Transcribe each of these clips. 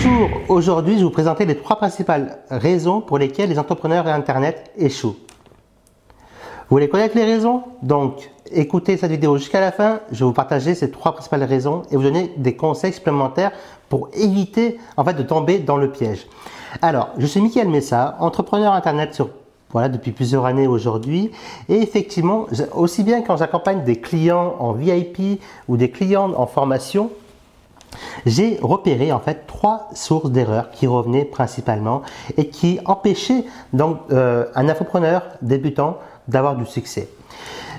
Bonjour, aujourd'hui je vais vous présenter les trois principales raisons pour lesquelles les entrepreneurs Internet échouent. Vous voulez connaître les raisons? Donc écoutez cette vidéo jusqu'à la fin, je vais vous partager ces trois principales raisons et vous donner des conseils supplémentaires pour éviter en fait de tomber dans le piège. Alors, je suis Mickaël Messa, entrepreneur Internet depuis plusieurs années aujourd'hui. Et effectivement, aussi bien quand j'accompagne des clients en VIP ou des clients en formation, j'ai repéré en fait trois sources d'erreurs qui revenaient principalement et qui empêchaient donc euh, un infopreneur débutant d'avoir du succès.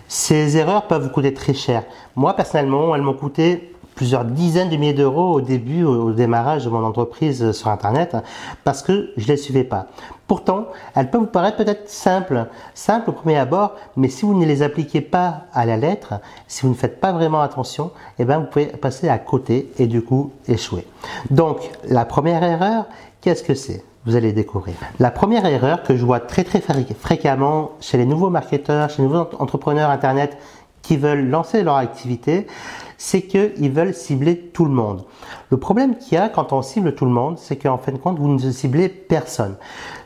Ces erreurs peuvent vous coûter très cher. Moi personnellement, elles m'ont coûté plusieurs dizaines de milliers d'euros au début, au démarrage de mon entreprise sur Internet, parce que je ne les suivais pas. Pourtant, elles peuvent vous paraître peut-être simples, simples au premier abord, mais si vous ne les appliquez pas à la lettre, si vous ne faites pas vraiment attention, eh bien vous pouvez passer à côté et du coup échouer. Donc, la première erreur, qu'est-ce que c'est? Vous allez découvrir. La première erreur que je vois très très fréquemment chez les nouveaux marketeurs, chez les nouveaux entrepreneurs Internet qui veulent lancer leur activité, c'est qu'ils veulent cibler tout le monde. Le problème qu'il y a quand on cible tout le monde, c'est qu'en fin de compte, vous ne ciblez personne.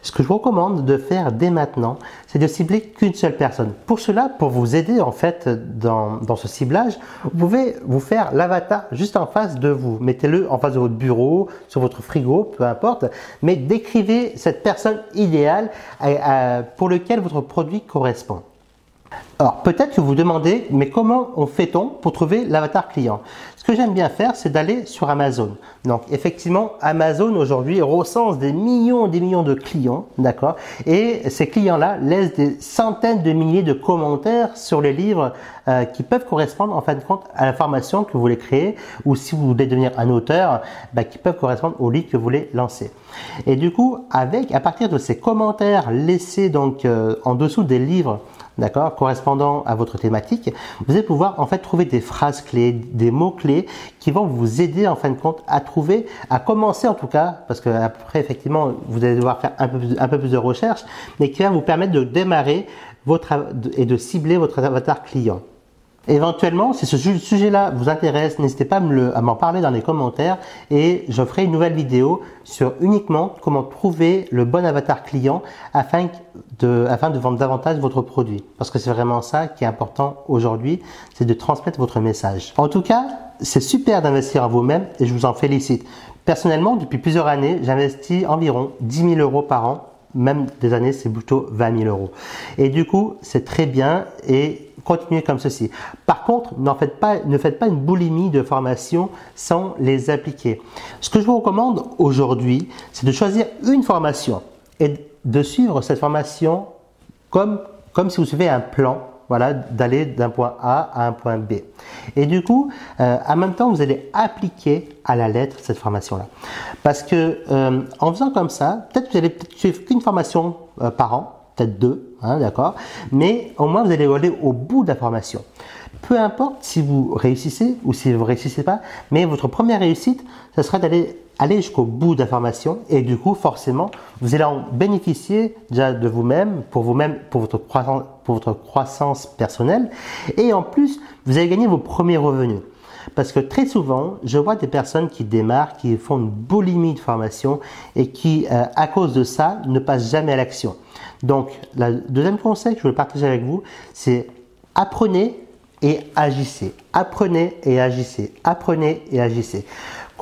Ce que je vous recommande de faire dès maintenant, c'est de cibler qu'une seule personne. Pour cela, pour vous aider en fait dans, ce ciblage, vous pouvez vous faire l'avatar juste en face de vous. Mettez-le en face de votre bureau, sur votre frigo, peu importe, mais décrivez cette personne idéale pour lequel votre produit correspond. Alors peut-être que vous vous demandez, mais comment on fait-on pour trouver l'avatar client? Ce que j'aime bien faire, c'est d'aller sur Amazon. Donc effectivement, Amazon aujourd'hui recense des millions et des millions de clients, d'accord? Et ces clients-là laissent des centaines de milliers de commentaires sur les livres euh, qui peuvent correspondre en fin de compte à la formation que vous voulez créer, ou si vous voulez devenir un auteur, bah, qui peuvent correspondre au livre que vous voulez lancer. Et du coup, avec à partir de ces commentaires laissés donc euh, en dessous des livres d'accord, correspondant à votre thématique, vous allez pouvoir en fait trouver des phrases clés, des mots clés qui vont vous aider en fin de compte à trouver, à commencer en tout cas, parce que après effectivement vous allez devoir faire un peu plus, de recherche, mais qui va vous permettre de démarrer votre et de cibler votre avatar client. Éventuellement, si ce sujet-là vous intéresse, n'hésitez pas à m'en parler dans les commentaires et je ferai une nouvelle vidéo sur uniquement comment trouver le bon avatar client afin de, afin de vendre davantage votre produit. Parce que c'est vraiment ça qui est important aujourd'hui, c'est de transmettre votre message. En tout cas, c'est super d'investir en vous-même et je vous en félicite. Personnellement, depuis plusieurs années, j'investis environ 10 000 euros par an même des années, c'est plutôt 20 000 euros. Et du coup, c'est très bien et continuez comme ceci. Par contre, faites pas, ne faites pas une boulimie de formation sans les appliquer. Ce que je vous recommande aujourd'hui, c'est de choisir une formation et de suivre cette formation comme, comme si vous suivez un plan voilà, d'aller d'un point A à un point B. Et du coup, euh, en même temps, vous allez appliquer à la lettre cette formation-là. Parce que euh, en faisant comme ça, peut-être vous allez peut suivre qu'une formation euh, par an, peut-être deux, hein, d'accord Mais au moins, vous allez aller au bout de la formation. Peu importe si vous réussissez ou si vous ne réussissez pas, mais votre première réussite, ce sera d'aller aller jusqu'au bout formation et du coup, forcément, vous allez en bénéficier déjà de vous-même, pour vous-même, pour votre croissance, pour votre croissance personnelle et en plus, vous allez gagner vos premiers revenus. Parce que très souvent, je vois des personnes qui démarrent, qui font une boulimie de formation et qui, euh, à cause de ça, ne passent jamais à l'action. Donc, le deuxième conseil que je veux partager avec vous, c'est apprenez et agissez. Apprenez et agissez. Apprenez et agissez.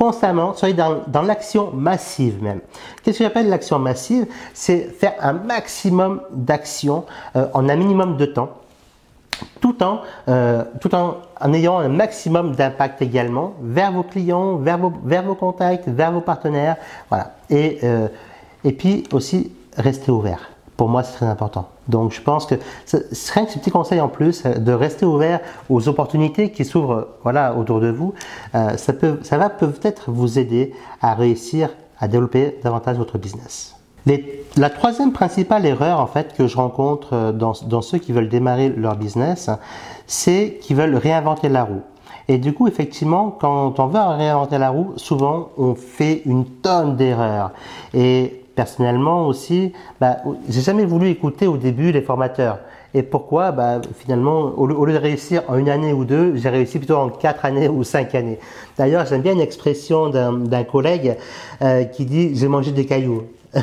Constamment, soyez dans, l'action massive même. Qu'est-ce que j'appelle l'action massive? C'est faire un maximum d'actions euh, en un minimum de temps tout en, euh, tout en, ayant un maximum d'impact également vers vos clients, vers vos, contacts, vers vos partenaires. Et, euh, et puis aussi, rester ouvert. Pour moi, c'est très important. Donc, je pense que ce serait un petit conseil en plus euh, de rester ouvert aux opportunités qui s'ouvrent voilà, autour de vous. Euh, ça, peut, ça va peut-être vous aider à réussir à développer davantage votre business la troisième principale erreur en fait que je rencontre euh, dans, dans ceux qui veulent démarrer leur business, c'est qu'ils veulent réinventer la roue. Et du coup, effectivement, quand on veut réinventer la roue, souvent on fait une tonne d'erreurs. Et personnellement aussi, bah, j'ai jamais voulu écouter au début les formateurs. Et pourquoi? Bah, Finalement, au lieu, de réussir en une année ou deux, j'ai réussi plutôt en quatre années ou cinq années. D'ailleurs, j'aime bien une expression d'un collègue euh, qui dit j'ai mangé des cailloux.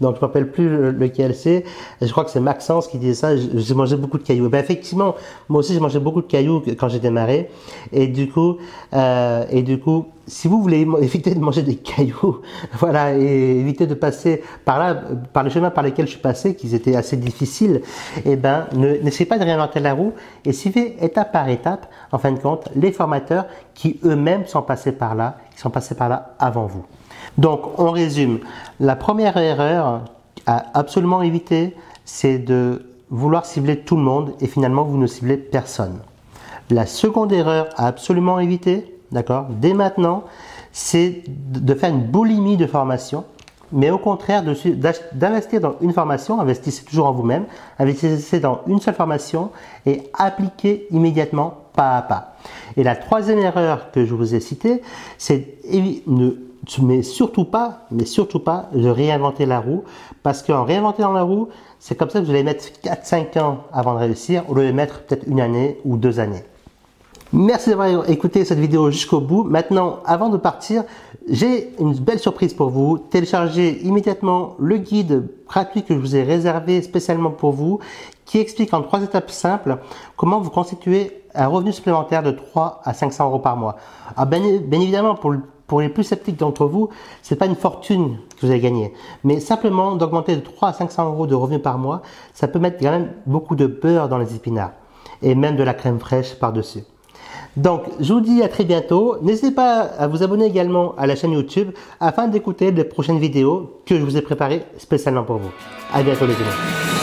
Donc je ne me rappelle plus lequel c'est. Je crois que c'est Maxence qui disait ça. J'ai mangé beaucoup de cailloux. Ben, effectivement, moi aussi j'ai mangé beaucoup de cailloux quand j'ai démarré. Et du coup, euh, et du coup, si vous voulez éviter de manger des cailloux, voilà, et éviter de passer par là, par le chemin par lesquels je suis passé, qui étaient assez difficiles, eh ben, n'essayez pas de réinventer la roue et suivez étape par étape, en fin de compte, les formateurs qui eux-mêmes sont passés par là, qui sont passés par là avant vous. Donc, on résume. La première erreur à absolument éviter, c'est de vouloir cibler tout le monde et finalement vous ne ciblez personne. La seconde erreur à absolument éviter, d'accord, dès maintenant, c'est de faire une boulimie de formation, mais au contraire d'investir dans une formation, investissez toujours en vous-même, investissez dans une seule formation et appliquez immédiatement pas à pas. Et la troisième erreur que je vous ai citée, c'est ne mais surtout pas, mais surtout pas de réinventer la roue, parce qu'en réinventant la roue, c'est comme ça que vous allez mettre 4-5 ans avant de réussir, au lieu de mettre peut-être une année ou deux années. Merci d'avoir écouté cette vidéo jusqu'au bout. Maintenant, avant de partir, j'ai une belle surprise pour vous. Téléchargez immédiatement le guide gratuit que je vous ai réservé spécialement pour vous, qui explique en trois étapes simples comment vous constituer un revenu supplémentaire de 3 à 500 euros par mois. Ah, bien, bien évidemment, pour le pour les plus sceptiques d'entre vous, ce n'est pas une fortune que vous allez gagner, mais simplement d'augmenter de 3 à 500 euros de revenus par mois, ça peut mettre quand même beaucoup de beurre dans les épinards et même de la crème fraîche par-dessus. Donc, je vous dis à très bientôt. N'hésitez pas à vous abonner également à la chaîne YouTube afin d'écouter les prochaines vidéos que je vous ai préparées spécialement pour vous. À bientôt les amis.